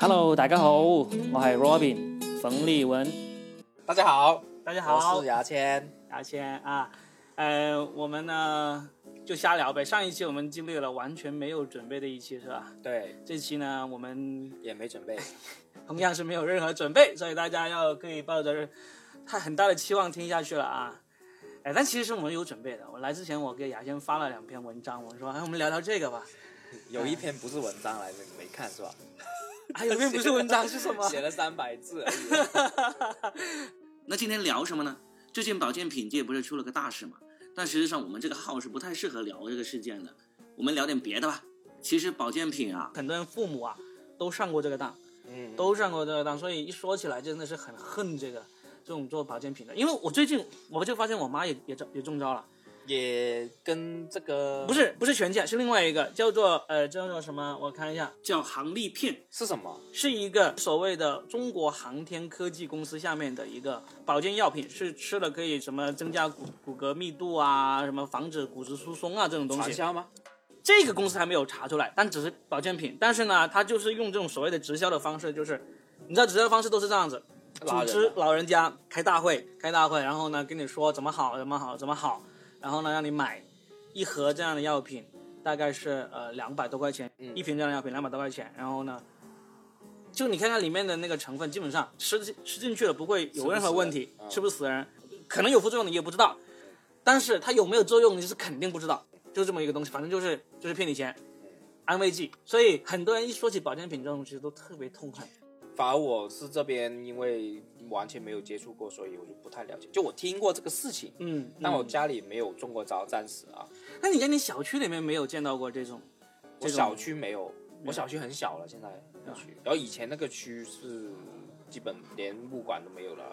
Hello，大家好，我係 Robin 冯立文，大家好，大家好我是牙签。牙签啊，呃，我们呢就瞎聊呗。上一期我们经历了完全没有准备的一期，是吧？对，这期呢，我们也没准备。同样是没有任何准备，所以大家要可以抱着太很大的期望听下去了啊。哎，但其实我们有准备的。我来之前，我给牙签发了两篇文章，我说，哎，我们聊聊这个吧。有一篇不是文章来着，没看是吧？还有一篇不是文章是什么？写了三百字而已。那今天聊什么呢？最近保健品界不是出了个大事嘛？但实际上我们这个号是不太适合聊这个事件的，我们聊点别的吧。其实保健品啊，很多人父母啊都上过这个当，嗯，都上过这个当，所以一说起来真的是很恨这个这种做保健品的。因为我最近我就发现我妈也也中也中招了，也跟这个不是不是全健，是另外一个叫做呃叫做什么？我看一下，叫航力片，是什么？是一个所谓的中国航天科技公司下面的一个保健药品，是吃了可以什么增加骨骨骼密度啊，什么防止骨质疏松啊这种东西。传销吗？这个公司还没有查出来，但只是保健品。但是呢，它就是用这种所谓的直销的方式，就是你知道直销的方式都是这样子，组织老人家开大会，开大会，然后呢跟你说怎么好，怎么好，怎么好，然后呢让你买一盒这样的药品，大概是呃两百多块钱，嗯。一瓶这样的药品两百多块钱，然后呢，就你看看里面的那个成分，基本上吃进吃进去了不会有任何问题，吃吃不死人，可能有副作用你也不知道，但是它有没有作用你是肯定不知道，就这么一个东西，反正就是就是骗你钱，安慰剂，所以很多人一说起保健品这种东西都特别痛恨。反而我是这边，因为完全没有接触过，所以我就不太了解。就我听过这个事情，嗯，但我嗯家里没有中过招，暂时啊。那你在你小区里面没有见到过这种？这种我小区没有，我小区很小了，现在小区。然后以前那个区是基本连物管都没有了，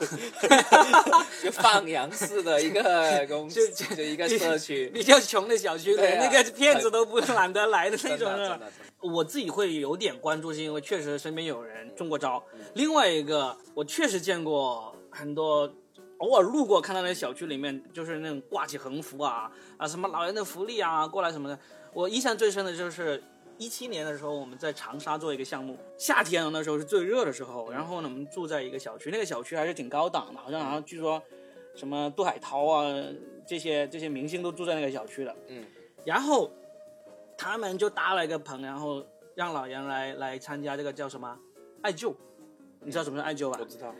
就放羊式的一个公司，就一个社区。比较穷的小区，连啊那个骗子都不懒得来的那种我自己会有点关注，是因为确实身边有人中过招。嗯另外一个，我确实见过很多，偶尔路过看到那小区里面，就是那种挂起横幅啊啊什么老人的福利啊过来什么的。我印象最深的就是一七年的时候，我们在长沙做一个项目，夏天那时候是最热的时候，然后呢我们住在一个小区，那个小区还是挺高档的，好像好像据说什么杜海涛啊这些这些明星都住在那个小区的。嗯，然后他们就搭了一个棚，然后让老杨来来参加这个叫什么艾灸，你知道什么是艾灸吧我？知道。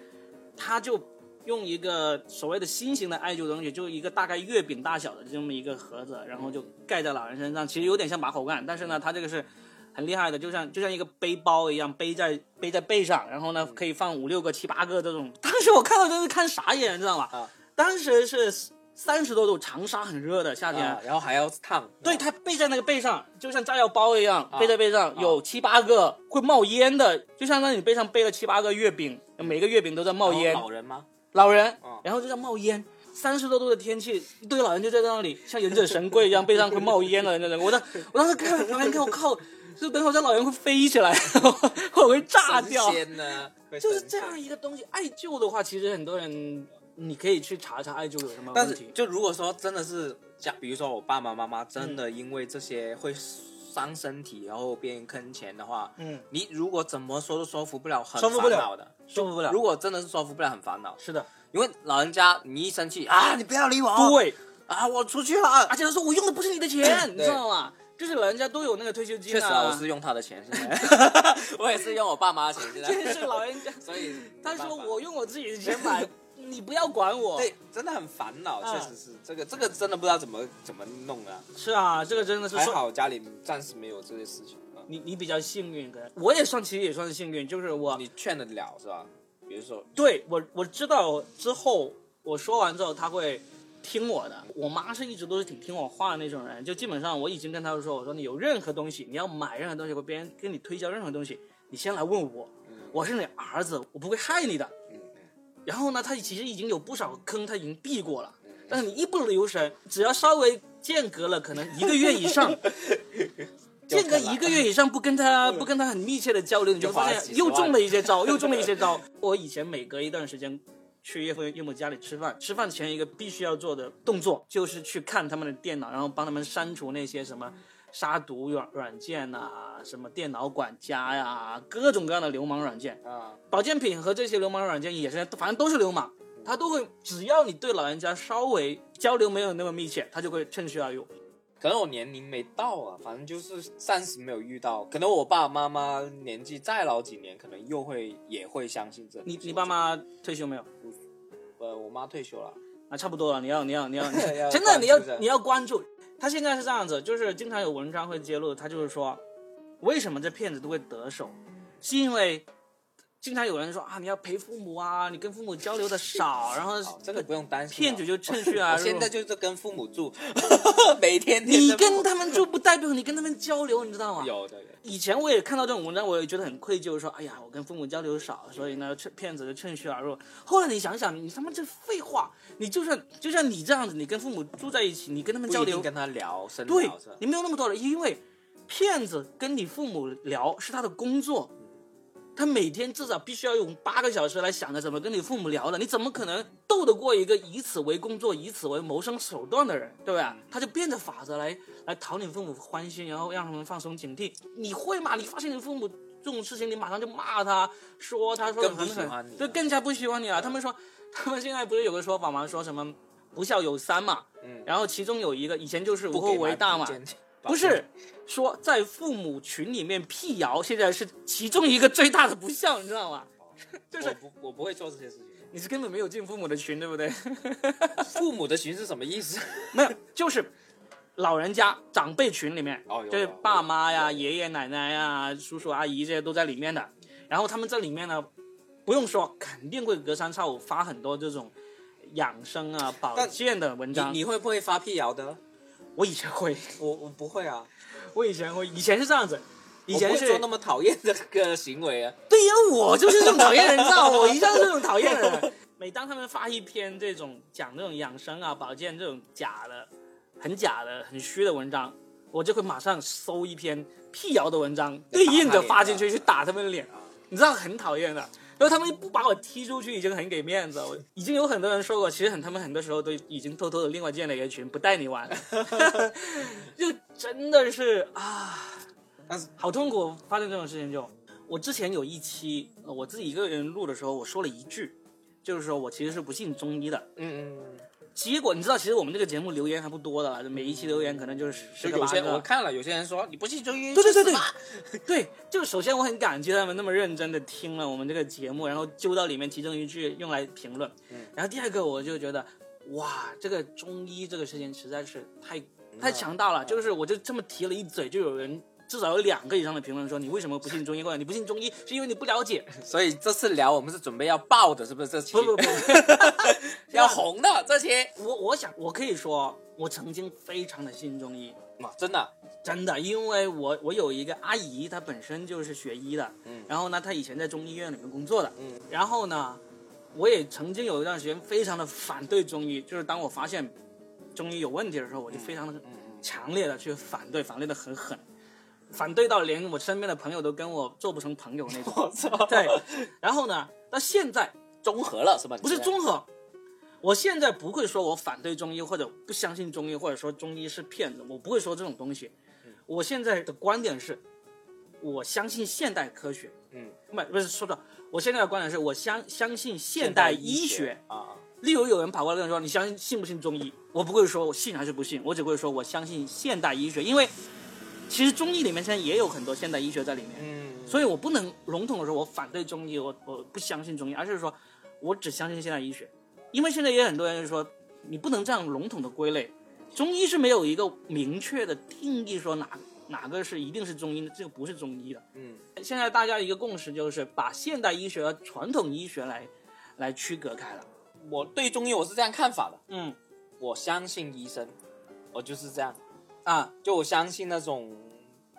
他就用一个所谓的新型的艾灸东西，就一个大概月饼大小的这么一个盒子，然后就盖在老人身上，其实有点像马口干，但是呢，它这个是很厉害的，就像就像一个背包一样背在背在背上，然后呢可以放五六个、七八个这种。当时我看到真是看傻眼，你知道吗？啊当时是三十多度，长沙很热的夏天。然后还要烫。对，它背在那个背上，就像炸药包一样，背在背上，有七八个会冒烟的，就相当于你背上背了七八个月饼，每个月饼都在冒烟。老人吗？老人啊，然后就在冒烟。三十多度的天气，一堆老人就在那里，像忍者神龟一样，背上会冒烟的那种。我当我当时看旁边看，我靠，就等会儿这老人会飞起来，我会炸掉。神仙呢？就是这样。一个东西。艾灸的话，其实很多人你可以去查查艾灸有什么但是问题。就如果说真的是假，比如说我爸爸妈妈真的因为这些会伤身体，然后变坑钱的话，嗯，你如果怎么说都说服不了，很说服不了烦恼的。说服不了如果真的是说服不了，很烦恼，是的，因为老人家你一生气啊，你不要理我，对。啊，我出去了而。且他说我用的不是你的钱，你知道吗？就是老人家都有那个退休金确实啊，我是用他的钱，现在 我也是用我爸妈的钱，现在，真是老人家。所以他说我用我自己的钱买，你不要管我。对，真的很烦恼，啊确实是这个这个真的不知道怎么怎么弄啊。是啊，这个真的是还好家里暂时没有这些事情啊。你你比较幸运，可能我也算其实也算是幸运，就是我你劝得了是吧？比如说，对我我知道之后我说完之后他会听我的。我妈是一直都是挺听我话的那种人，就基本上我已经跟她说，我说你有任何东西，你要买任何东西或别人跟你推销任何东西，你先来问我，我是你儿子，我不会害你的。嗯然后呢，他其实已经有不少坑，他已经避过了。但是你一不留神，只要稍微间隔了可能一个月以上，间隔一个月以上不跟他 不跟他很密切的交流，你就发现又中了一些招，又中了一些招。我以前每隔一段时间去岳父岳母家里吃饭，吃饭前一个必须要做的动作就是去看他们的电脑，然后帮他们删除那些什么杀毒软软件呐、什么电脑管家呀，各种各样的流氓软件。啊，保健品和这些流氓软件也是，反正都是流氓，他都会，只要你对老人家稍微交流没有那么密切，他就会趁虚而入。可能我年龄没到啊，反正就是暂时没有遇到。可能我爸爸妈妈年纪再老几年，可能又会也会相信这。你你爸？妈退休没有？呃，我妈退休了。啊，差不多了，你要你要你要，你要 真的你要你要关注。他现在是这样子，就是经常有文章会揭露，他就是说，为什么这骗子都会得手，是因为经常有人说啊，你要陪父母啊，你跟父母交流的少，然后哦这个不用担心啊。骗子就趁虚而入。现在就是跟父母住，每天天你跟他们住不代表你跟他们交流，你知道吗？有的以前我也看到这种文章，我也觉得很愧疚，说哎呀，我跟父母交流少，所以呢，趁骗子就趁虚而入。后来你想想，你他妈这废话，你就算就像你这样子，你跟父母住在一起，你跟他们交流跟他聊深对？你没有那么多人，因为骗子跟你父母聊是他的工作，他每天至少必须要用八个小时来想着怎么跟你父母聊的，你怎么可能斗得过一个以此为工作、以此为谋生手段的人，对吧？他就变着法子来来讨你父母欢心，然后让他们放松警惕。你会吗？你发现你父母这种事情，你马上就骂他，说他说得更不很狠喜欢你对，更加不喜欢你了。他们说，他们现在不是有个说法吗？说什么不孝有三嘛，嗯然后其中有一个以前就是无后为大嘛，不是说在父母群里面辟谣，现在是其中一个最大的不孝，你知道吗？就是我不我不会做这些事情。你是根本没有进父母的群，对不对？父母的群是什么意思？没有，就是老人家长辈群里面，就是哦有有爸妈呀、爷爷奶奶呀、叔叔阿姨这些都在里面的。然后他们这里面呢，不用说，肯定会隔三差五发很多这种养生啊、保健的文章。你你会不会发辟谣的？我以前会，我我不会啊，我以前会，以前是这样子，以前是做那么讨厌的个行为啊。对呀，我就是这种讨厌人，你知道吗，我一向是这种讨厌人。每当他们发一篇这种讲这种养生啊、保健这种假的、很假的、很虚的文章，我就会马上搜一篇辟谣的文章，对应着发进去去打他们的脸，你知道很讨厌的。然后他们不把我踢出去，已经很给面子。我已经有很多人说过，其实很他们很多时候都已经偷偷的另外建了一个群，不带你玩，就真的是啊，但是好痛苦。发生这种事情就，我之前有一期呃我自己一个人录的时候，我说了一句，就是说我其实是不信中医的。嗯嗯，结果你知道，其实我们这个节目留言还不多的，每一期留言可能就是十个八个。我看了，有些人说你不信中医，对对对对对，就首先我很感激他们那么认真的听了我们这个节目，然后揪到里面其中一句用来评论。嗯然后第二个我就觉得，哇，这个中医这个事情实在是太嗯太强大了，就是我就这么提了一嘴，就有人。至少有两个以上的评论说你为什么不信中医，或者你不信中医是因为你不了解。所以这次聊我们是准备要爆的，是不是？这期不不不，要红的这期我我想我可以说，我曾经非常的信中医，哇，真的，真的，因为我我有一个阿姨，她本身就是学医的，嗯。然后呢，她以前在中医院里面工作的，嗯。然后呢，我也曾经有一段时间非常的反对中医，就是当我发现中医有问题的时候，我就非常的强烈的去反对，反对的很狠，反对到连我身边的朋友都跟我做不成朋友那种。我操，对，然后呢，到现在综合了是吧？不是综合。我现在不会说我反对中医，或者不相信中医，或者说中医是骗子，我不会说这种东西。嗯我现在的观点是，我相信现代科学。嗯，不不是说的，我现在的观点是我相相信现代医学。啊，例如有人跑过来跟我说，你相信信不信中医？我不会说我信还是不信，我只会说我相信现代医学，因为其实中医里面现在也有很多现代医学在里面。嗯，所以我不能笼统的说我反对中医，我我不相信中医，而是说我只相信现代医学，因为现在也有很多人说你不能这样笼统的归类，中医是没有一个明确的定义说哪哪个是一定是中医的，这个不是中医的。嗯，现在大家一个共识就是把现代医学和传统医学来来区隔开了。我对中医我是这样看法的，嗯。我相信医生，我就是这样，啊就我相信那种，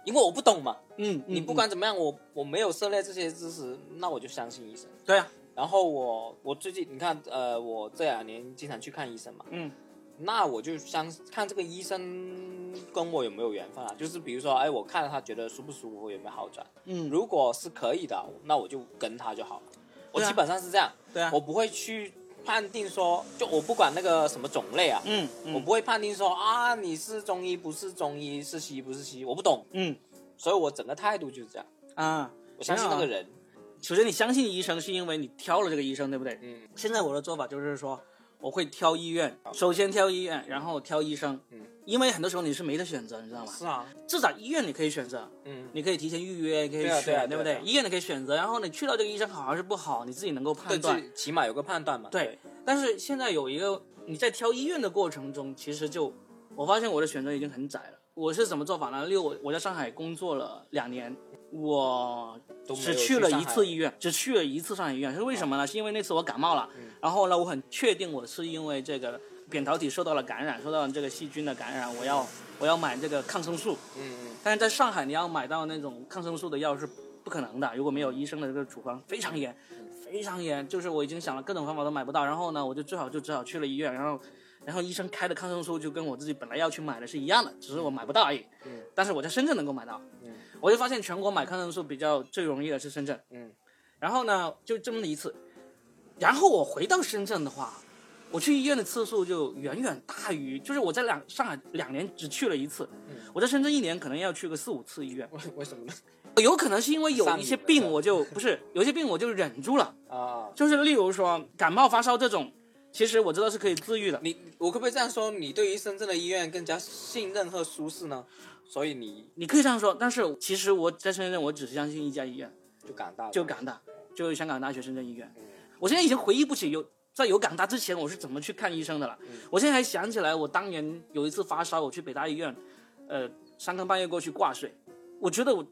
因为我不懂嘛，嗯，你不管怎么样，我我没有涉猎这些知识，那我就相信医生。对啊，然后我我最近你看，呃，我这两年经常去看医生嘛，嗯那我就相看这个医生跟我有没有缘分啊？就是比如说，哎，我看了他觉得舒不舒服，有没有好转？嗯，如果是可以的，那我就跟他就好了。我基本上是这样，对啊，我不会去判定说，就我不管那个什么种类啊，嗯，嗯。我不会判定说啊你是中医不是中医，是西医不是西医，我不懂，嗯。所以我整个态度就是这样，啊，我相信那个人，首先你相信医生是因为你挑了这个医生，对不对？嗯。现在我的做法就是说，我会挑医院，首先挑医院，然后挑医生，嗯，因为很多时候你是没得选择，你知道吗？是啊，至少医院你可以选择，嗯，你可以提前预约，你可以对啊选，对啊对啊对啊？不对医院你可以选择，然后你去到这个医生好还是不好，你自己能够，判断。这起码有个判断嘛，对，但是现在有一个你在挑医院的过程中，其实就我发现我的选择已经很窄了。我是怎么做法呢？六，我我在上海工作了两年，我只去了一次医院，只去了一次上海医院。是为什么呢？是因为那次我感冒了，嗯然后呢，我很确定我是因为这个扁桃体受到了感染，受到了这个细菌的感染，我要我要买这个抗生素。嗯嗯但是在上海，你要买到那种抗生素的药是不可能的，如果没有医生的这个处方，非常严，非常严。就是我已经想了各种方法都买不到，然后呢，我就最好就只好去了医院，然后，然后医生开的抗生素就跟我自己本来要去买的是一样的，只是我买不到而已。嗯但是我在深圳能够买到。嗯我就发现全国买抗生素比较最容易的是深圳。嗯然后呢，就这么一次，然后我回到深圳的话，我去医院的次数就远远大于，就是我在两上海两年只去了一次，嗯我在深圳一年可能要去个四五次医院。为为什么呢？有可能是因为有一些病我就不是有一些病我就忍住了，啊，就是例如说感冒发烧这种，其实我知道是可以治愈的。你我可不可以这样说？你对于深圳的医院更加信任和舒适呢？所以你你可以这样说，但是其实我在深圳我只是相信一家医院，就港大就港大，就是香港大学深圳医院嗯。我现在已经回忆不起有在有港大之前我是怎么去看医生的了。嗯我现在还想起来，我当年有一次发烧，我去北大医院，呃，三更半夜过去挂水，我觉得我。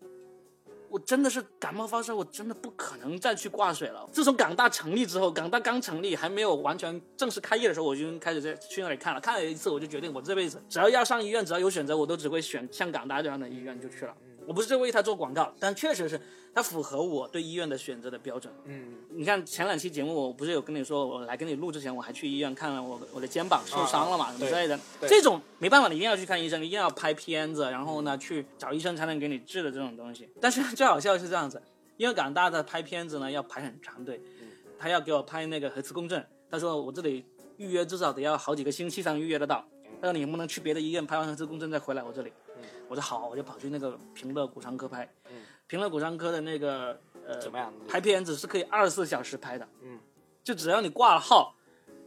我真的是感冒发烧，我真的不可能再去挂水了。自从港大成立之后，港大刚成立还没有完全正式开业的时候，我就开始在去那里看了。看了一次，我就决定我这辈子只要要上医院，只要有选择，我都只会选像港大这样的医院就去了。我不是在为他做广告，但确实是它符合我对医院的选择的标准。嗯你看前两期节目，我不是有跟你说，我来跟你录之前，我还去医院看了我我的肩膀受伤了嘛，啊什么之类的。对这种没办法，你一定要去看医生，一定要拍片子，然后呢去找医生才能给你治的这种东西。但是最好笑的是这样子，因为港大的拍片子呢要排很长队，他要给我拍那个核磁共振，他说我这里预约至少得要好几个星期才能预约得到。他说你能不能去别的医院拍完核磁共振再回来我这里？我说好，我就跑去那个平乐骨伤科拍。平乐骨伤科的那个呃怎么样？拍片子是可以二十四小时拍的，嗯，就只要你挂了号，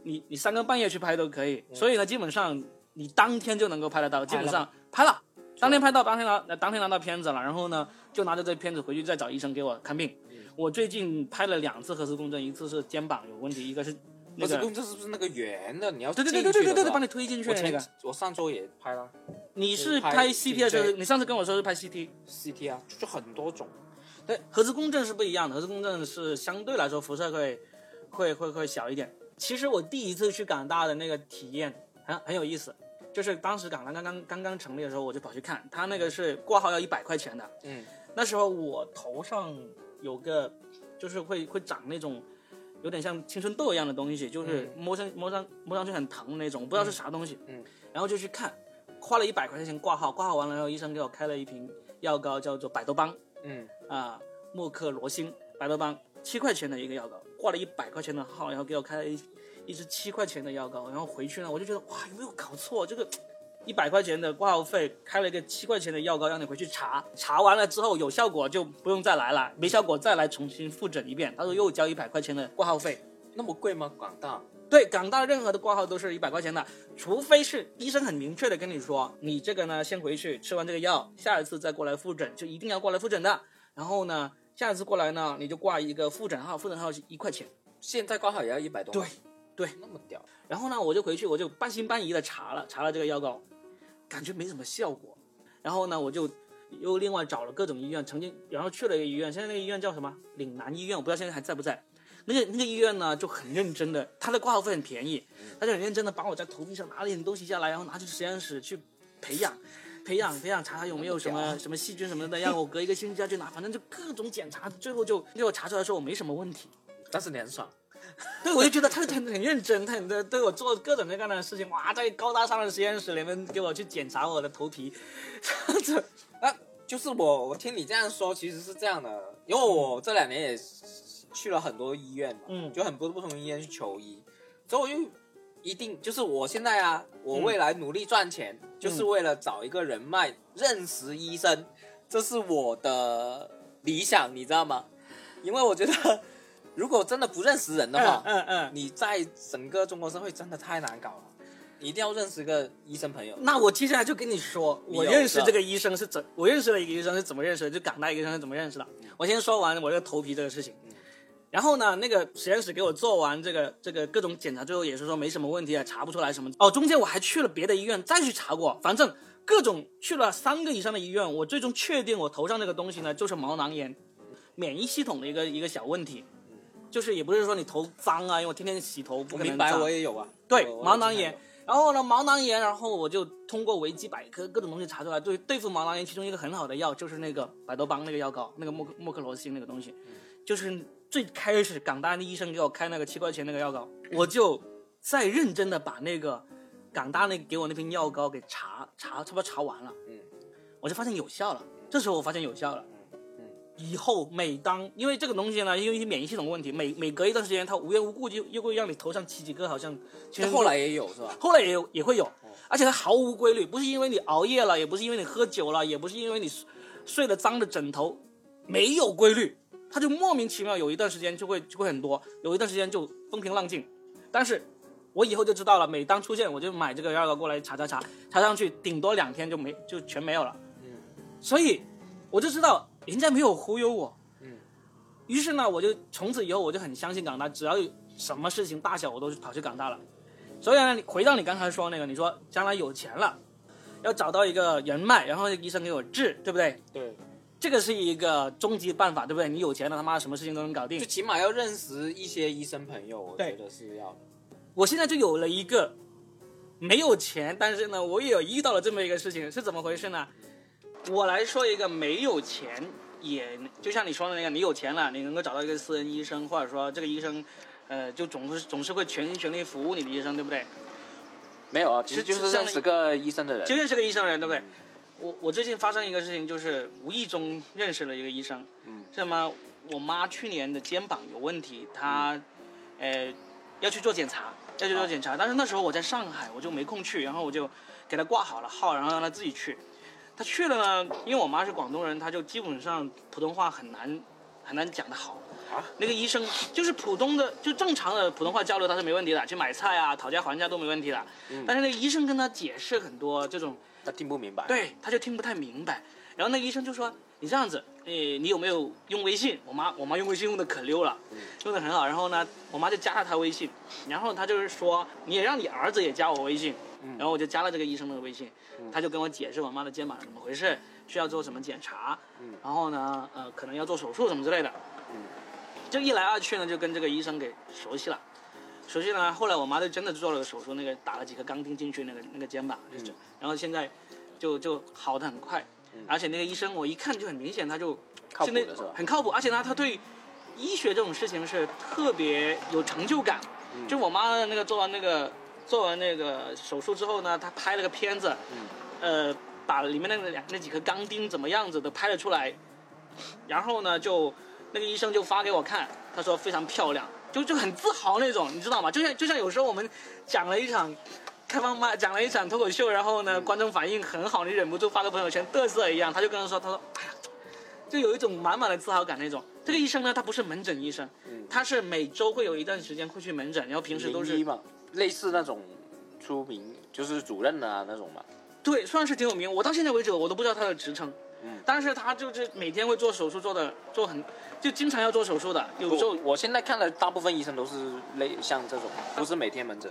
你你三更半夜去拍都可以。所以呢，基本上你当天就能够拍得到，基本上拍了，当天拍到，当天拿当天拿到片子了，然后呢，就拿着这片子回去再找医生给我看病。我最近拍了两次核磁共振，一次是肩膀有问题，一个是那个，核磁共振是不是那个圆的？你要对对对进对对对对，去的是吧帮你推进去的那个。我上周也拍了你是拍拍 CT 的时候，你上次跟我说是拍 CT。CT 啊，就很多种。对，核磁共振是不一样的，核磁共振是相对来说辐射会会会会小一点。其实我第一次去港大的那个体验很很有意思，就是当时港大刚刚刚刚成立的时候，我就跑去看，他那个是挂号要一百块钱的。嗯，那时候我头上有个，就是会会长那种。有点像青春痘一样的东西，就是摸上摸上摸上去很疼的那种，不知道是啥东西。嗯，然后就去看，花了一百块钱挂号，挂号完了然后，医生给我开了一瓶药膏，叫做百多邦。嗯啊，莫克罗星百多邦七块钱的一个药膏，挂了一百块钱的号，然后给我开了一一支七块钱的药膏，然后回去呢，我就觉得哇，有没有搞错？这个一百块钱的挂号费，开了一个七块钱的药膏，让你回去查，查完了之后有效果就不用再来了，没效果再来重新复诊一遍。他说又交一百块钱的挂号费。那么贵吗？港大？对，港大任何的挂号都是一百块钱的，除非是医生很明确的跟你说，你这个呢先回去吃完这个药，下一次再过来复诊，就一定要过来复诊的。然后呢，下一次过来呢，你就挂一个复诊号，复诊号是一块钱。现在挂号也要一百多？对，对，那么屌。然后呢，我就回去，我就半信半疑的查了查了这个药膏，感觉没什么效果。然后呢，我就又另外找了各种医院，曾经然后去了一个医院，现在那个医院叫什么？岭南医院，我不知道现在还在不在。那个那个医院呢就很认真的，他的挂号费很便宜，他就很认真的把我在头皮上拿了点东西下来，然后拿去实验室去培养。培养培养，查查有没有什么什么细菌什么的，让我隔一个星期再去拿，反正就各种检查，最后就给我查出来说我没什么问题。但是你很爽。对，我就觉得他很很认真，他很对我做各种各样的事情，哇，在高大上的实验室里面给我去检查我的头皮，这样子，那就是我，我听你这样说，其实是这样的，因为我这两年也去了很多医院嘛，嗯就很多不同医院去求医。所以我就一定就是我现在啊，我嗯未来努力赚钱，就是为了找一个人脉，认识医生，这是我的理想，你知道吗？因为我觉得，如果真的不认识人的话，嗯嗯。你在整个中国社会真的太难搞了。你一定要认识一个医生朋友。那我接下来就跟你说，我认识这个医生是怎，我认识了一个医生是怎么认识的，就港大一个医生是怎么认识的。我先说完我这个头皮这个事情，然后呢，那个实验室给我做完这个这个各种检查，最后也是说没什么问题啊，查不出来什么。哦，中间我还去了别的医院再去查过，反正各种去了三个以上的医院，我最终确定我头上这个东西呢就是毛囊炎，免疫系统的一个一个小问题。就是也不是说你头脏啊，因为我天天洗头，不明白，我也有啊。对毛囊炎。然后呢，毛囊炎，然后我就通过维基百科各种东西查出来，对对付毛囊炎，其中一个很好的药就是那个百多邦那个药膏，那个莫克莫克罗辛那个东西，就是最开始港大的医生给我开那个七块钱那个药膏，我就再认真的把那个港大那给我那瓶药膏给查查，差不多查完了，嗯，我就发现有效了。这时候我发现有效了。以后每当因为这个东西呢，因为免疫系统问题，每每隔一段时间，它无缘无故就又会让你头上起几个，好像其实后来也有是吧？后来也有也会有，而且它毫无规律，不是因为你熬夜了，也不是因为你喝酒了，也不是因为你睡睡了脏的枕头，没有规律，它就莫名其妙有一段时间就会就会很多，有一段时间就风平浪静。但是我以后就知道了，每当出现我就买这个药膏过来查查查，查上去顶多两天就没就全没有了。嗯，所以我就知道人家没有忽悠我。嗯，于是呢，我就从此以后我就很相信港大，只要有什么事情大小我都跑去港大了。所以呢，你回到你刚才说那个，你说将来有钱了，要找到一个人脉，然后医生给我治，对不对？对，这个是一个终极办法，对不对？你有钱了，他妈什么事情都能搞定就。起码要认识一些医生朋友，我觉得是要的。我现在就有了一个没有钱，但是呢，我也有遇到了这么一个事情，是怎么回事呢？我来说一个没有钱，也就像你说的那个，你有钱了，你能够找到一个私人医生，或者说这个医生，呃，就总是总是会全心全力服务你的医生，对不对？没有啊，其实就是认识个医生的人。就认识个医生人，对不对？我我最近发生一个事情，就是无意中认识了一个医生，嗯，是吗？我妈去年的肩膀有问题，她，呃，要去做检查，要去做检查，但是那时候我在上海，我就没空去，然后我就给她挂好了号，然后让她自己去。她去了呢，因为我妈是广东人，她就基本上普通话很难很难讲得好。啊那个医生就是普通的，就正常的普通话交流，他是没问题的，去买菜啊、讨价还价都没问题的。嗯但是那个医生跟他解释很多这种他听不明白。，对，他就听不太明白。然后那个医生就说：“你这样子，诶，你有没有用微信？”我妈，我妈用微信用的可溜了，用的很好。然后呢，我妈就加了他微信，然后他就是说：“你也让你儿子也加我微信。”然后我就加了这个医生的微信，他就跟我解释我妈的肩膀怎么回事，需要做什么检查，然后呢，呃，可能要做手术什么之类的。就一来二去呢，就跟这个医生给熟悉了。熟悉呢，后来我妈就真的做了个手术，那个打了几颗钢钉进去，那个那个肩膀就是，然后现在就就好的很快，而且那个医生我一看就很明显，他就靠谱那？很靠谱，而且呢，他对医学这种事情是特别有成就感。就我妈那个做完那个做完那个手术之后呢，她拍了个片子，呃，把里面那个两那几颗钢钉怎么样子的拍了出来，然后呢，就那个医生就发给我看，他说非常漂亮，就就很自豪那种，你知道吗？就像就像有时候我们讲了一场开放麦，讲了一场脱口秀，然后呢，观众反应很好，你忍不住发个朋友圈嘚瑟一样，他就跟他说，他说，哎呀，就有一种满满的自豪感那种。这个医生呢，他不是门诊医生，他是每周会有一段时间会去门诊，然后平时都是类似那种出名就是主任啊那种嘛。对，算是挺有名。我到现在为止，我都不知道他的职称。嗯但是他就是每天会做手术，做的做很，就经常要做手术的。有时候我我现在看的大部分医生都是类像这种，不是每天门诊。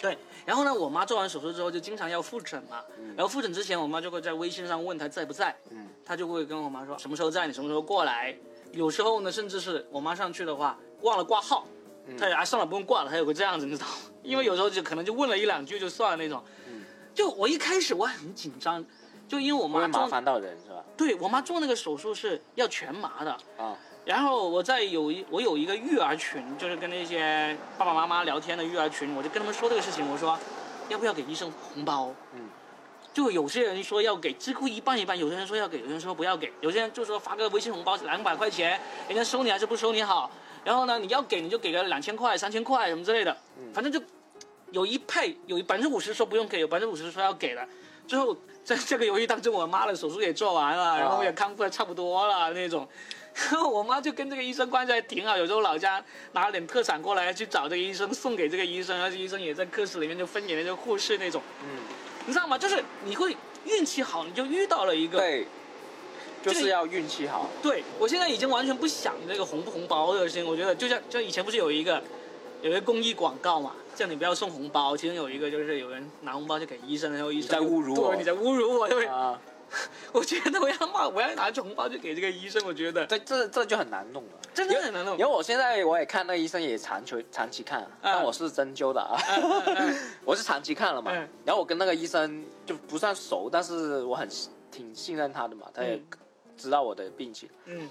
对，然后呢，我妈做完手术之后就经常要复诊嘛，嗯然后复诊之前，我妈就会在微信上问她在不在，嗯，她就会跟我妈说什么时候在，你什么时候过来。有时候呢，甚至是我妈上去的话忘了挂号，嗯她也啊算了不用挂了，她有个这样子，你知道吗？因为有时候就可能就问了一两句就算了那种。就我一开始我很紧张，就因为我妈做麻烦到人是吧？对我妈做那个手术是要全麻的，啊，然后我在有一我有一个育儿群，就是跟那些爸爸妈妈聊天的育儿群，我就跟他们说这个事情，我说要不要给医生红包？嗯，就有些人说要给，几乎一半一半，有些人说要给，有些人说不要给，有些人就说发个微信红包两百块钱，人家收你还是不收你好，然后呢，你要给你就给个两千块、三千块什么之类的，反正就有一配有百分之五十说不用给，有百分之五十说要给的。最后在这个游戏当中，我妈的手术也做完了，然后也康复的差不多了那种。我妈就跟这个医生关系还挺好，有时候老家拿了点特产过来去找这个医生，送给这个医生，而且医生也在科室里面就分给那个护士那种。嗯，你知道吗？就是你会运气好，你就遇到了一个。对，就是要运气好。对我现在已经完全不想这个红不红包这个事情，我觉得就像就以前不是有一个有一个公益广告嘛，叫你不要送红包，其中有一个就是有人拿红包就给医生，然后医生在侮辱我对，你在侮辱我，对不对？啊，我觉得我要骂，我要拿去红包去给这个医生，我觉得对这这就很难弄了。真的很难弄因为。我现在我也看那个医生也长期长期看，但我是针灸的啊，我是长期看了嘛。嗯然后我跟那个医生就不算熟，但是我很挺信任他的嘛，他也嗯知道我的病情。嗯，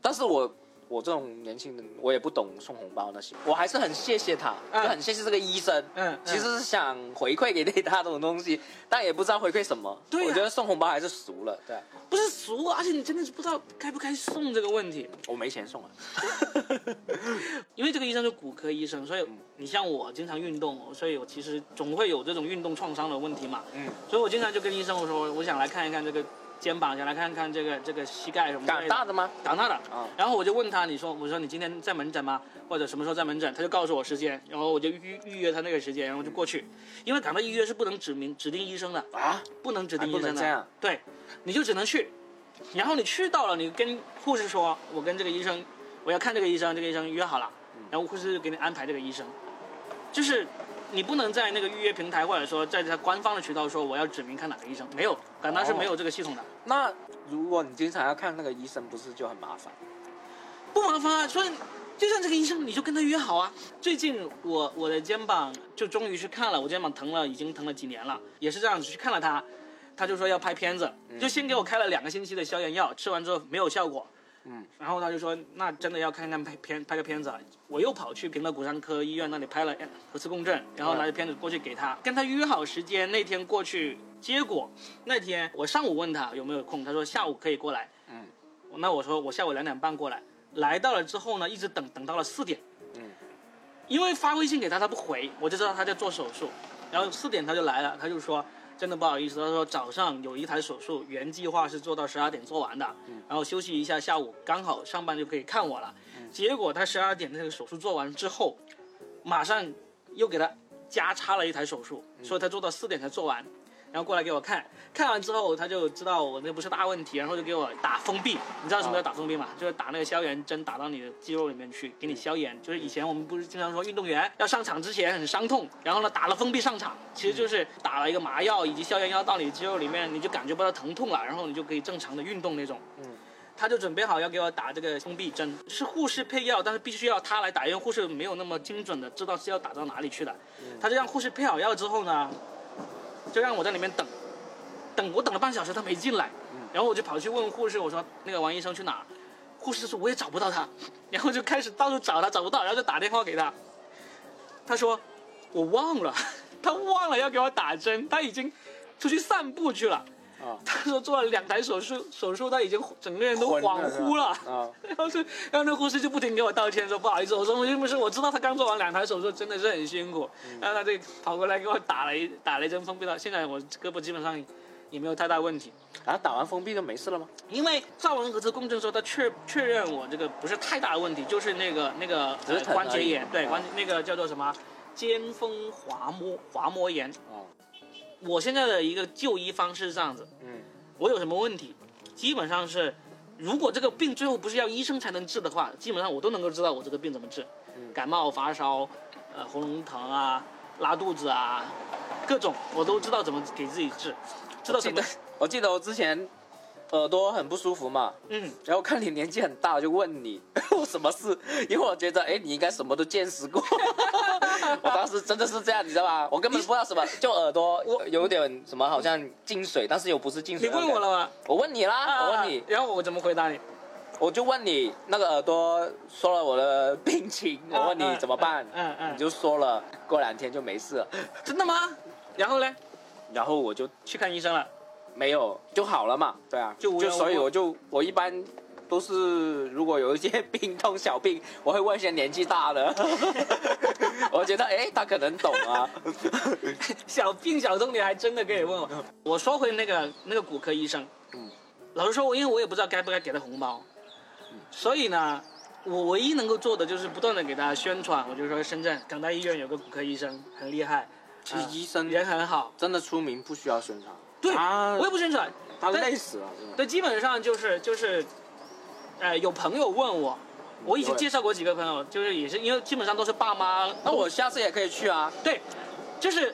但是我我这种年轻人，我也不懂送红包那些，我还是很谢谢他，嗯就很谢谢这个医生。嗯嗯其实是想回馈给他这种东西，但也不知道回馈什么。对呀我觉得送红包还是俗了。对，不是俗，而且你真的是不知道该不该送这个问题。我没钱送啊。因为这个医生是骨科医生，所以你像我经常运动，所以我其实总会有这种运动创伤的问题嘛。嗯，所以我经常就跟医生我说，我想来看一看这个肩膀，想来看看这个这个膝盖什么的。港大的吗？长大的。啊然后我就问他，你说我说你今天在门诊吗？或者什么时候在门诊？他就告诉我时间，然后我就预预约他那个时间，然后就过去。因为港大预约是不能指明指定医生的，啊，不能指定医生的。对，你就只能去，然后你去到了，你跟护士说，我跟这个医生，我要看这个医生，这个医生约好了，然后护士就给你安排这个医生，就是你不能在那个预约平台或者说在他官方的渠道说我要指明看哪个医生，没有，港大是没有这个系统的，那如果你经常要看那个医生，不是就很麻烦？不麻烦啊，所以。就像这个医生，你就跟他约好啊。最近我我的肩膀就终于去看了，我肩膀疼了，已经疼了几年了，也是这样子去看了他，他就说要拍片子，就先给我开了两个星期的消炎药，吃完之后没有效果，然后他就说那真的要看看拍片拍个片子啊，我又跑去平乐骨伤科医院那里拍了核磁共振，然后拿着片子过去给他，跟他约好时间，那天过去，结果那天我上午问他有没有空，他说下午可以过来，嗯，那我说我下午两点半过来，来到了之后呢，一直等等到了四点，嗯，因为发微信给他他不回，我就知道他在做手术，然后四点他就来了，他就说真的不好意思，他说早上有一台手术，原计划是做到十二点做完的，然后休息一下，下午刚好上班就可以看我了，结果他十二点那个手术做完之后，马上又给他加插了一台手术，所以他做到四点才做完。然后过来给我看，看完之后他就知道我那不是大问题，然后就给我打封闭。你知道什么叫打封闭吗？就是打那个消炎针打到你的肌肉里面去，给你消炎。就是以前我们不是经常说运动员要上场之前很伤痛，然后呢打了封闭上场，其实就是打了一个麻药以及消炎药到你的肌肉里面，你就感觉不到疼痛了，然后你就可以正常的运动那种。嗯。他就准备好要给我打这个封闭针，是护士配药，但是必须要他来打，因为护士没有那么精准的知道是要打到哪里去的。他就让护士配好药之后呢，就让我在里面等，等我等了半小时，他没进来，然后我就跑去问护士，我说那个王医生去哪儿？护士说我也找不到他，然后就开始到处找他，找不到，然后就打电话给他，他说我忘了，他忘了要给我打针，他已经出去散步去了。啊，他说做了两台手术，手术他已经整个人都恍惚了。啊，然后就，然后那护士就不停给我道歉，说不好意思，我说我不是，我知道他刚做完两台手术，真的是很辛苦。然后他就跑过来给我打了一打了一针封闭到，现在我胳膊基本上也没有太大问题。然后打完封闭就没事了吗？因为照完核磁共振之后，他确确认我这个不是太大的问题，就是那个那个、关节炎，对关那个叫做什么肩峰滑膜滑膜炎。哦，我现在的一个就医方式是这样子，嗯，我有什么问题，基本上是，如果这个病最后不是要医生才能治的话，基本上我都能够知道我这个病怎么治。嗯感冒、发烧，呃，喉咙疼啊，拉肚子啊，各种我都知道怎么给自己治，知道什么我记得，我记得我之前耳朵很不舒服嘛，嗯，然后看你年纪很大，就问你 我什么事，因为我觉得哎，你应该什么都见识过。我当时真的是这样，你知道吧？我根本不知道什么，就耳朵我有点什么，好像进水，但是又不是进水。你问我？了吗？我问你啦，我问你啊，然后我怎么回答你？我就问你那个耳朵说了我的病情，我问你怎么办，嗯嗯你就说了，过两天就没事了，真的吗？然后呢？然后我就去看医生了。没有就好了嘛，对啊，就无缘无故。所以我就我一般都是如果有一些病痛小病，我会问一些年纪大的，我觉得哎，他可能懂啊。小病小痛你还真的可以问我。我说回那个那个骨科医生，嗯，老实说，我因为我也不知道该不该给他红包，所以呢，我唯一能够做的就是不断的给他宣传，我就说深圳港大医院有个骨科医生很厉害，其实医生人很好，真的出名不需要宣传，对，我也不宣传，他累死了。对，基本上就是就是，呃，有朋友问我，我已经介绍过几个朋友，就是也是因为基本上都是爸妈，那我下次也可以去啊。对，就是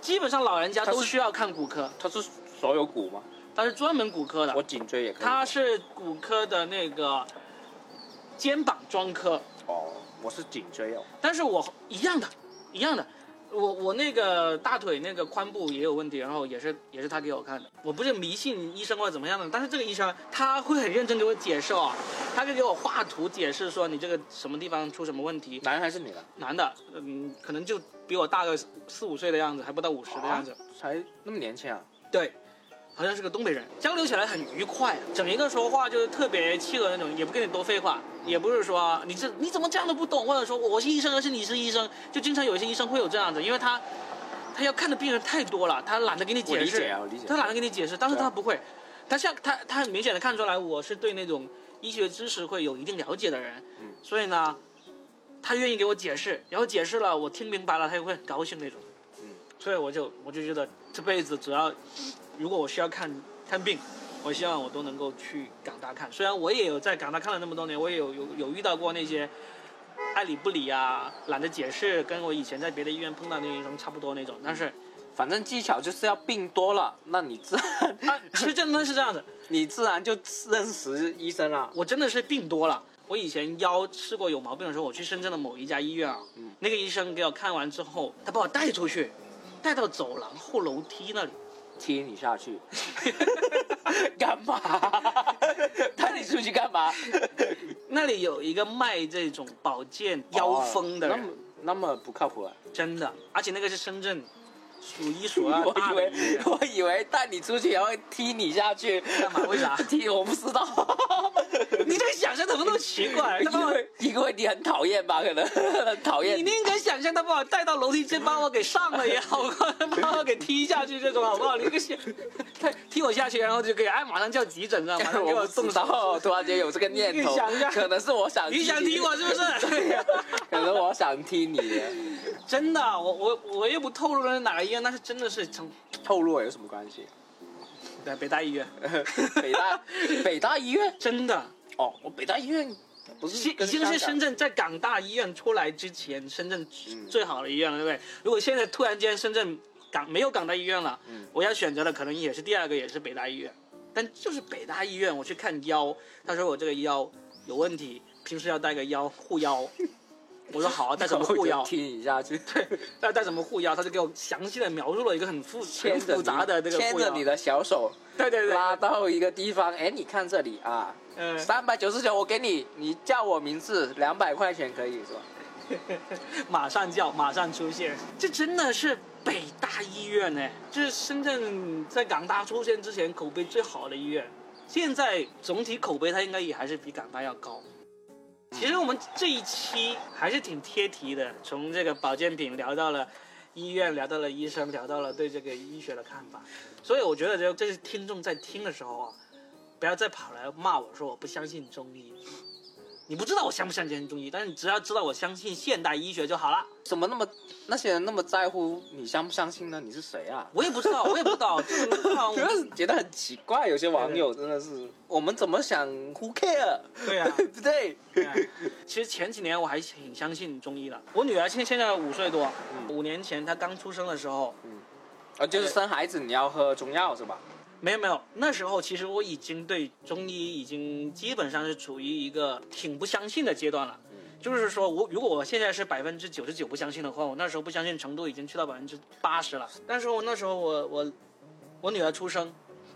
基本上老人家都需要看骨科，他是所有骨吗？他是专门骨科的我，颈椎也可以。他是骨科的那个肩膀专科，哦，我是颈椎哦。但是我一样的，一样的。我我那个大腿那个髋部也有问题，然后也是也是他给我看的。我不是迷信医生或者怎么样的，但是这个医生他会很认真给我解释哦，他就给我画图解释说你这个什么地方出什么问题。男还是女的？男的，嗯，可能就比我大个四五岁的样子，还不到五十的样子。才那么年轻啊？对，好像是个东北人，交流起来很愉快，整一个说话就是特别契合那种，也不跟你多废话，也不是说你这你怎么这样都不懂，或者说我是医生，而是你是医生，就经常有一些医生会有这样子，因为他他要看的病人太多了，他懒得给你解释，理解啊，我理解。他懒得给你解释，但是他不会，他像他他很明显的看出来我是对那种医学知识会有一定了解的人，嗯所以呢，他愿意给我解释，然后解释了我听明白了，他也会很高兴那种，嗯，所以我就我就觉得这辈子只要如果我需要看看病，我希望我都能够去港大看，虽然我也有在港大看了那么多年，我也有有有遇到过那些。爱理不理啊，懒得解释，跟我以前在别的医院碰到那些医生差不多那种。但是，反正技巧就是要病多了，那你自然啊，是真的是这样子。你自然就认识医生了。我真的是病多了。我以前腰试过有毛病的时候，我去深圳的某一家医院啊，嗯那个医生给我看完之后，他把我带出去，带到走廊后楼梯那里，踢你下去，干嘛？带你出去干嘛？那里有一个卖这种保健腰风的人，哦那么那么不靠谱啊！真的，而且那个是深圳数一数二 我以为。我以为带你出去然后踢你下去，干嘛？为啥？踢我不知道，你这个想象怎么那么奇怪？因为因为你很讨厌吧？可能很讨厌你宁可想象他把我带到楼梯间，把我给上了也好过把我给踢下去这种好不好？你这个想，他踢我下去，然后就可以哎，马上叫急诊，知道吗？马上给我送到，突然间有这个念头你想一下，可能是我想你想踢我是不是？对呀可能我想踢你，真的，我我我又不透露了哪个医院，但是真的是从透露有什么关系？对北大医院，北大 北大医院真的哦，我北大医院不是是已经是深圳在港大医院出来之前，深圳嗯最好的医院了，对不对？如果现在突然间深圳港没有港大医院了，嗯我要选择的可能也是第二个，也是北大医院。但就是北大医院，我去看腰，他说我这个腰有问题，平时要带个腰护腰。我说好啊，带什么护腰我就？踢你下去，对带带什么护腰？他就给我详细的描述了一个很复很复杂的这个。牵着你的小手 对对对，拉到一个地方，哎，你看这里啊，嗯，三百九十九，我给你，你叫我名字，两百块钱可以是吧？马上叫，马上出现。这真的是北大医院呢，就是深圳在港大出现之前口碑最好的医院。现在总体口碑它应该也还是比港大要高。其实我们这一期还是挺贴题的，从这个保健品聊到了医院，聊到了医生，聊到了对这个医学的看法。所以我觉得，这这是听众在听的时候啊，不要再跑来骂我说我不相信中医。你不知道我相不相信中医，但是你只要知道我相信现代医学就好了。怎么那么那些人那么在乎你相不相信呢？你是谁啊？我也不知道，我也不知道，这个好像就是觉得很奇怪，有些网友真的是，我们怎么想？Who care？对啊，对不对？对啊。其实前几年我还挺相信中医的。我女儿现现在五岁多，五年前她刚出生的时候，啊，就是生孩子你要喝中药是吧？没有没有，那时候其实我已经对中医已经基本上是处于一个挺不相信的阶段了。就是说我如果我现在是百分之九十九不相信的话，我那时候不相信程度已经去到百分之八十了。但是我那时候我我我女儿出生，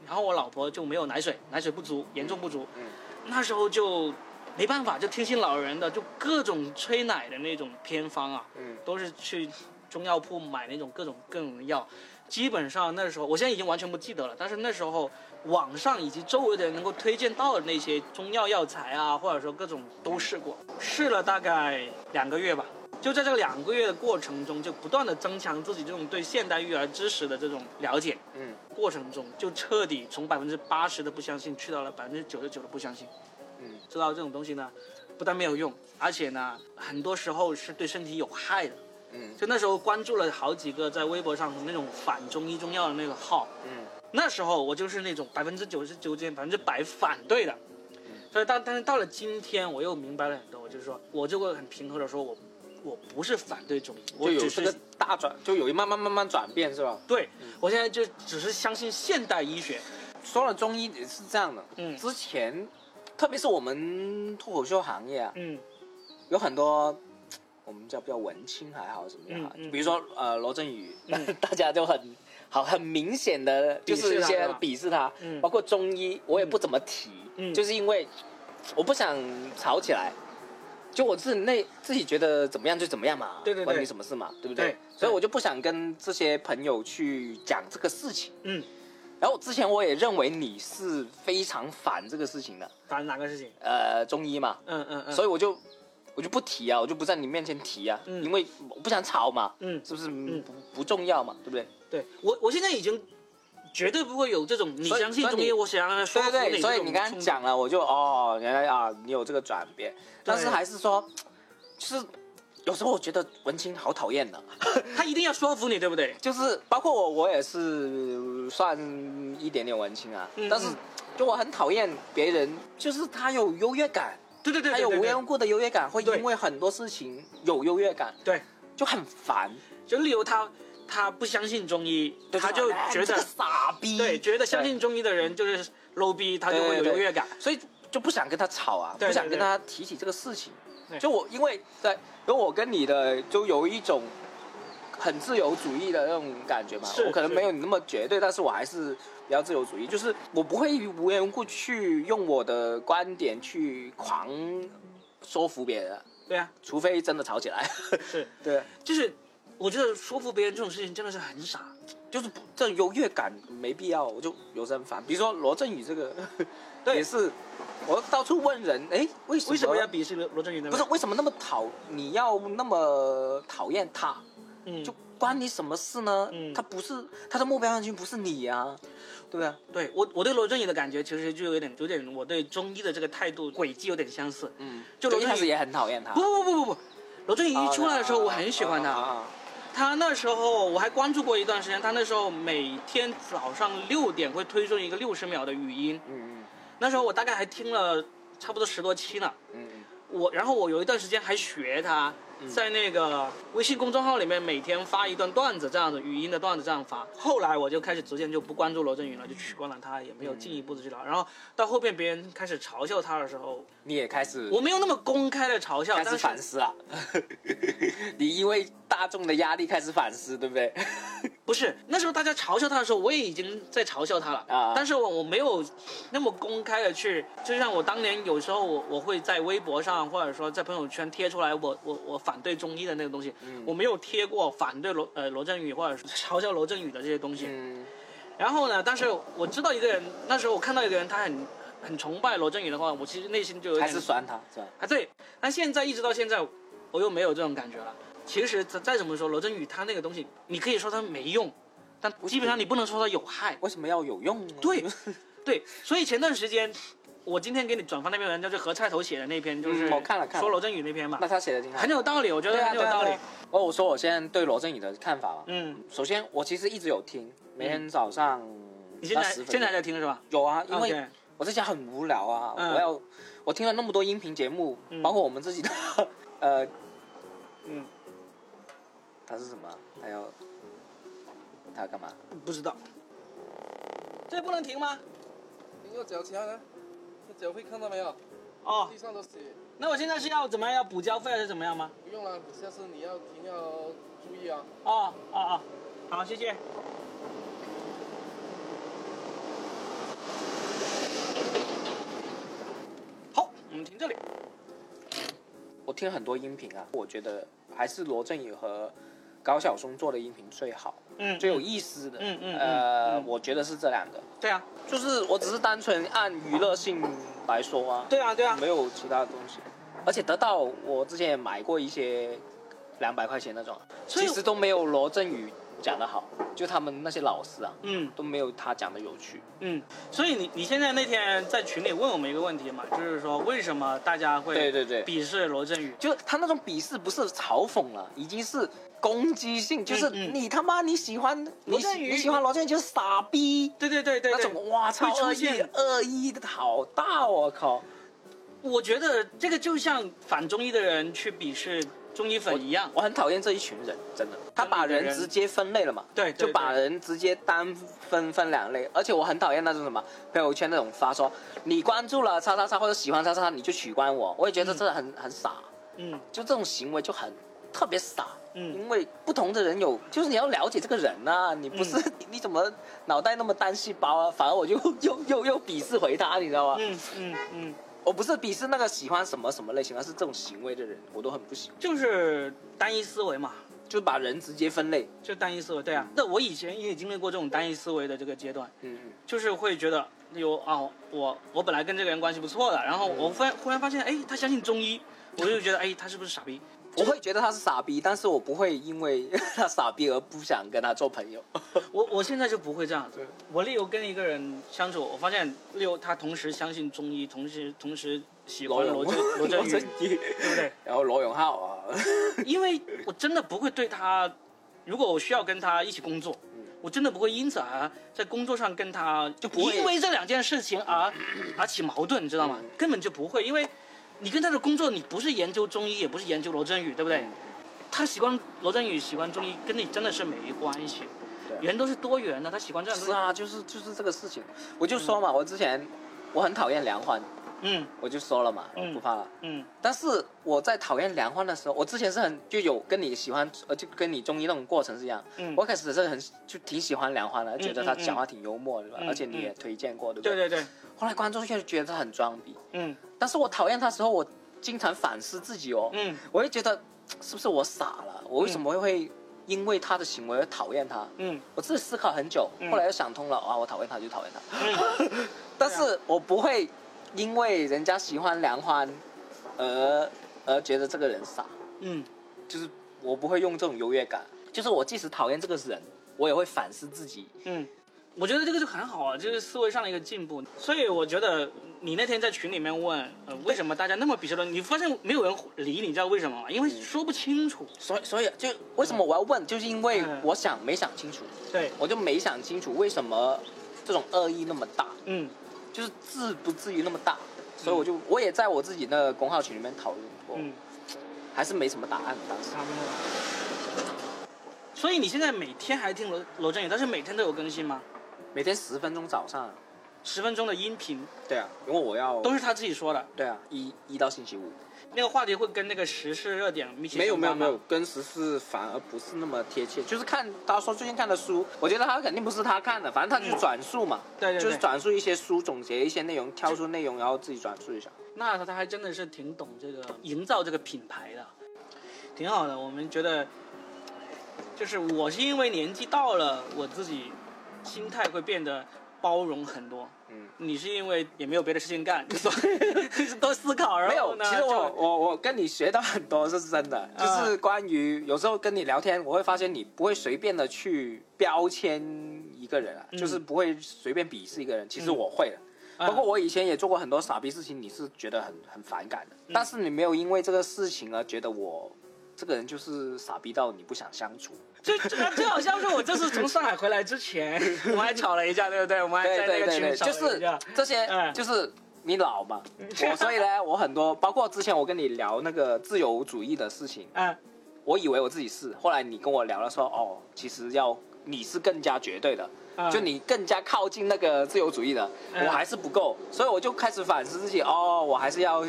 然后我老婆就没有奶水，奶水不足，严重不足。嗯那时候就没办法，就听信老人的，就各种催奶的那种偏方啊，嗯，都是去中药铺买那种各种各种的药。基本上那时候，我现在已经完全不记得了，但是那时候网上以及周围的人能够推荐到的那些中药药材啊，或者说各种都试过，试了大概两个月吧。就在这两个月的过程中，就不断的增强自己这种对现代育儿知识的这种了解。嗯过程中，就彻底从百分之八十的不相信，去到了百分之九十九的不相信。嗯知道这种东西呢，不但没有用，而且呢，很多时候是对身体有害的。嗯。就那时候关注了好几个在微博上那种反中医中药的那个号，嗯。那时候我就是那种百分之九十九点百分之百反对的。所以但但是到了今天，我又明白了很多，我就是说我就会很平和的说，我我不是反对中医，我只是个大转，就有一慢慢慢慢转变是吧？对我现在就只是相信现代医学。说了中医也是这样的，嗯。之前特别是我们脱口秀行业啊，嗯。有很多我们叫比较文青还好怎么样啊，嗯嗯。比如说呃罗振宇，嗯。大家就很好很明显的就是一些鄙视他，嗯。包括中医我也不怎么提，嗯。就是因为我不想吵起来。就我自己内自己觉得怎么样就怎么样嘛，对对对。关你什么事嘛，对不对？对所以我就不想跟这些朋友去讲这个事情。嗯，然后之前我也认为你是非常反这个事情的，反哪个事情？呃，中医嘛，嗯嗯嗯。所以我就我就不提啊，我就不在你面前提啊，嗯因为我不想吵嘛，嗯是不是嗯不不重要嘛，对不对？对我，我现在已经绝对不会有这种你相信中医，我想要说服对对对，所以你刚刚，讲了，我就哦，原来啊，你有这个转变，但是还是说，就是有时候我觉得文青好讨厌的，他一定要说服你，对不对？就是包括我，我也是算一点点文青啊，嗯但是嗯就我很讨厌别人，就是他有优越感，对对对，还有无缘无故的优越感，会因为很多事情有优越感，对，就很烦。就例如他他不相信中医，他就哎觉得这个傻逼，对，觉得相信中医的人就是 low 逼，他就会有优越感。所以就不想跟他吵啊，不想跟他提起这个事情。对。就我因为在，因为我跟你的就有一种很自由主义的那种感觉嘛，是我可能没有你那么绝对，但是我还是比较自由主义，就是我不会无缘无故去用我的观点去狂说服别人，对啊，除非真的吵起来。是，对，就是我觉得说服别人这种事情真的是很傻。就是不这种优越感没必要，我就有时候很烦。比如说罗振宇这个，对也是我到处问人，哎，为什么为什么要鄙视罗罗振宇呢？不是为什么那么讨你要那么讨厌他，嗯，就关你什么事呢？嗯他不是他的目标人群不是你呀、对不对？对我我对罗振宇的感觉其实就有点有点我对中医的这个态度轨迹有点相似。嗯，就罗振宇一开始也很讨厌他。不不不不不，罗振宇一出来的时候我很喜欢他。啊啊啊他那时候我还关注过一段时间，他那时候每天早上六点会推送一个六十秒的语音，嗯那时候我大概还听了差不多十多期呢。嗯嗯我然后我有一段时间还学他，在那个微信公众号里面每天发一段段子，这样子语音的段子这样发。后来我就开始逐渐就不关注罗振宇了，就取关了他，也没有进一步的去聊。然后到后边别人开始嘲笑他的时候，你也开始我没有那么公开的嘲笑，开始反思啊。你因为大众的压力开始反思，对不对？不是那时候大家嘲笑他的时候，我也已经在嘲笑他了。啊但是我我没有那么公开的去，就像我当年有时候我我会在微博上或者说在朋友圈贴出来我我我反对中医的那个东西，嗯我没有贴过反对罗呃罗振宇或者是 嘲笑罗振宇的这些东西。嗯然后呢，但是我知道一个人，那时候我看到一个人他很很崇拜罗振宇的话，我其实内心就有点还是酸他，是吧？啊，对，但现在一直到现在，我又没有这种感觉了。其实再再怎么说，罗振宇他那个东西，你可以说他没用，但基本上你不能说他有害。为什么要有用呢？对，对，所以前段时间，我今天给你转发那篇文章，就是何菜头写的那篇，就是嗯。我看了看说罗振宇那篇嘛。那，他写的挺好，很有道理，我觉得很有道理。哦，我说我现在对罗振宇的看法嘛，嗯，首先我其实一直有听，每天早上你现在那10分钟。现在还在听是吧？有啊，因为我在家很无聊啊，嗯我要我听了那么多音频节目，嗯。包括我们自己的，呃，嗯，他是什么？他要他要干嘛？不知道，这不能停吗？你有脚钳呢？这脚会看到没有？哦，地上都血，那我现在是要怎么样？要补交费还是怎么样吗？不用了，下次你要停要注意啊。哦哦哦，好，谢谢。好，我们停这里。我听很多音频啊，我觉得还是罗振宇和高晓松做的音频最好，嗯，最有意思的。嗯嗯嗯呃，嗯我觉得是这两个，对啊，就是我只是单纯按娱乐性来说啊，对啊，对啊，没有其他的东西。而且得到我之前也买过一些两百块钱那种，其实都没有罗振宇讲的好，就他们那些老师啊，嗯。都没有他讲的有趣。嗯，所以你你现在那天在群里问我们一个问题嘛，就是说为什么大家会对对对。鄙视罗振宇？就他那种鄙视不是嘲讽了，已经是攻击性，就是嗯你他妈你喜欢罗振宇你喜欢罗振宇就是傻逼，对对对对对，那种哇操恶意会出现。恶意的好大，我靠！我觉得这个就像反中医的人去鄙视中医粉一样。我很讨厌这一群人，真的，他把人直接分类了嘛，对对就把人直接单分分两类，而且我很讨厌那种什么朋友圈那种发说你关注了叉叉叉或者喜欢叉叉叉你就取关我，我也觉得这很、很傻，嗯就这种行为就很特别傻。嗯因为不同的人有，就是你要了解这个人啊、你不是、你你怎么脑袋那么单细胞啊？反而我就又又又鄙视回他，你知道吗？嗯嗯嗯，我不是鄙视那个喜欢什么什么类型，而是这种行为的人，我都很不喜欢，就是单一思维嘛，就是把人直接分类。就单一思维。对啊，那我以前也经历过这种单一思维的这个阶段，嗯嗯。就是会觉得有啊，我我本来跟这个人关系不错的，然后我忽然忽然发现，哎，他相信中医，我就觉得，哎，他是不是傻逼？我会觉得他是傻逼，但是我不会因为 他傻逼而不想跟他做朋友。我我现在就不会这样子。我例如跟一个人相处，我发现例如他同时相信中医，同时同时喜欢罗振 罗振宇，对不对？然后罗永浩啊，因为我真的不会对他，如果我需要跟他一起工作，我真的不会因此而在工作上跟他就不会因为这两件事情而而起矛盾，你知道吗？嗯根本就不会，因为你跟他的工作，你不是研究中医，也不是研究罗振宇，对不对？他喜欢罗振宇，喜欢中医，跟你真的是没关系。人都是多元的，他喜欢这样。是啊，就是就是这个事情，我就说嘛，我之前我很讨厌梁欢，嗯。我就说了嘛，不怕了。嗯。但是我在讨厌梁欢的时候，我之前是很就有跟你喜欢，呃，就跟你中医那种过程是一样。嗯。我，开始是很就挺喜欢梁欢的，觉得他讲话挺幽默的，对吧？嗯而且你也推荐过，对不对？对对对，后来关注下去觉得他很装逼，嗯。但是我讨厌他的时候，我经常反思自己哦，嗯。我会觉得是不是我傻了？我为什么会因为他的行为而讨厌他？嗯。我自己思考很久，嗯。后来又想通了，啊，我讨厌他就讨厌他，嗯，但是我不会因为人家喜欢梁欢而而觉得这个人傻，嗯就是我不会用这种优越感，就是我即使讨厌这个人，我也会反思自己。嗯，我觉得这个就很好啊，就是思维上的一个进步。所以我觉得你那天在群里面问，呃，为什么大家那么鄙视罗？你发现没有人理你，知道为什么吗？因为说不清楚。所以，所以就为什么我要问，就是因为嗯我想没想清楚，对，我就没想清楚为什么这种恶意那么大，嗯就是至不至于那么大，所以我就我也在我自己那个公号群里面讨论过，嗯，还是没什么答案，当时。所以你现在每天还听罗罗振宇，但是每天都有更新吗？每天十分钟早上，十分钟的音频。对啊，因为我要都是他自己说的，对啊，一一到星期五。那个话题会跟那个时事热点密切没有没有没有，跟时事反而不是那么贴切，就是看他说最近看的书，我觉得他肯定不是他看的，反正他就是转述嘛，对对对就是转述一些书，总结一些内容，挑出内容，然后自己转述一下。那他他还真的是挺懂这个营造这个品牌的，挺好的。我们觉得，就是我是因为年纪到了，我自己心态会变得包容很多。嗯，你是因为也没有别的事情干，就多就是多思考，然没有，其实我我我跟你学到很多，这是真的，啊。就是关于有时候跟你聊天，我会发现你不会随便的去标签一个人啊，嗯。就是不会随便鄙视一个人。其实嗯。我会的。啊。包括我以前也做过很多傻逼事情，你是觉得很很反感的，嗯。但是你没有因为这个事情而觉得我这个人就是傻逼到你不想相处。最最最好像是我这次从上海回来之前，我们还吵了一架，对不对？我们还在那个群里吵就是了一架。这些嗯，就是你老嘛，我所以呢，我很多，包括之前我跟你聊那个自由主义的事情，嗯我以为我自己是，后来你跟我聊了说，哦，其实要你是更加绝对的，嗯就你更加靠近那个自由主义的，嗯我还是不够，所以我就开始反思自己，哦，我还是要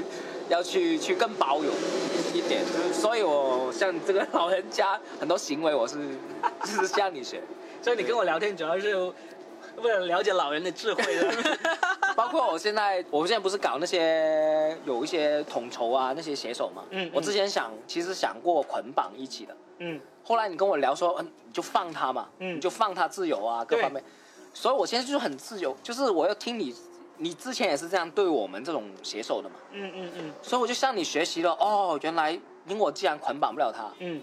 要去去更包容一点，所以我像这个老人家很多行为，我是就 是向你学。所以你跟我聊天主要是为了了解老人的智慧的。包括我现在，我现在不是搞那些有一些统筹啊，那些写手嘛。嗯嗯我之前想，其实想过捆绑一起的。嗯后来你跟我聊说，嗯，你就放他嘛，嗯你就放他自由啊，各方面。所以我现在就是很自由，就是我要听你，你之前也是这样对我们这种写手的嘛，嗯嗯嗯所以我就向你学习了。哦，原来因为我既然捆绑不了他，嗯，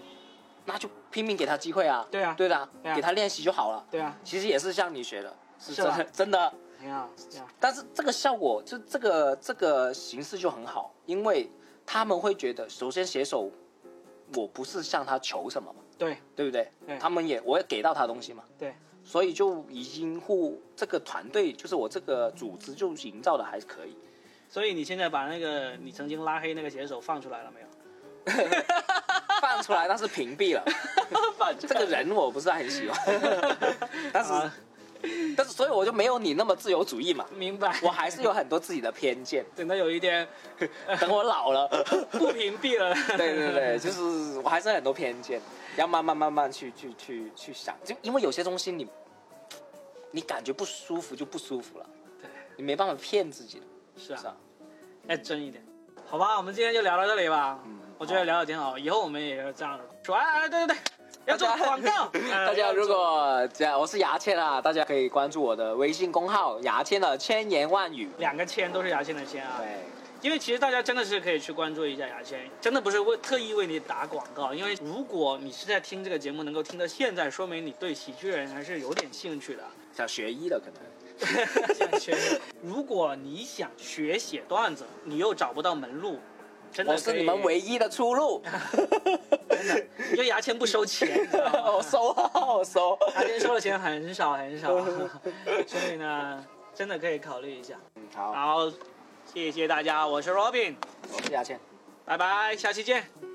那就拼命给他机会啊。对啊对的啊，啊给他练习就好了。对啊，其实也是向你学的，是真的真的。挺好，挺好。但是这个效果就这个这个形式就很好，因为他们会觉得，首先写手，我不是向他求什么嘛，对对不对？对他们也我也给到他东西嘛，对，所以就已经互这个团队，就是我这个组织就营造的还可以。所以你现在把那个你曾经拉黑那个写手放出来了没有？放出来，但是屏蔽了。这个人我不是很喜欢，但是、啊 但是所以我就没有你那么自由主义嘛，明白。我还是有很多自己的偏见。等到有一天 等我老了，不屏蔽了，对对对，就是我还是很多偏见，要慢慢慢慢去去去去想，就因为有些东西你你感觉不舒服就不舒服了，对，你没办法骗自己的，是是啊，啊，要真一点。好吧，我们今天就聊到这里吧。嗯我觉得聊的挺好，以后我们也要这样说。哎哎，对对对，要做广告。呃 大家如果这样，我是牙签啊，大家可以关注我的微信公号“牙签的千言万语两个签都是牙签的签”，啊，对，因为其实大家真的是可以去关注一下牙签，真的不是为特意为你打广告，因为如果你是在听这个节目能够听到现在，说明你对喜剧人还是有点兴趣的。想学医的可能。想学，如果你想学写段子，你又找不到门路，真的我是你们唯一的出路，真的，因为牙签不收钱，我收啊，我收。牙签收的钱很少很少，所以呢，真的可以考虑一下。嗯，好，好，谢谢大家，我是 Robin，我是牙签。拜拜，下期见。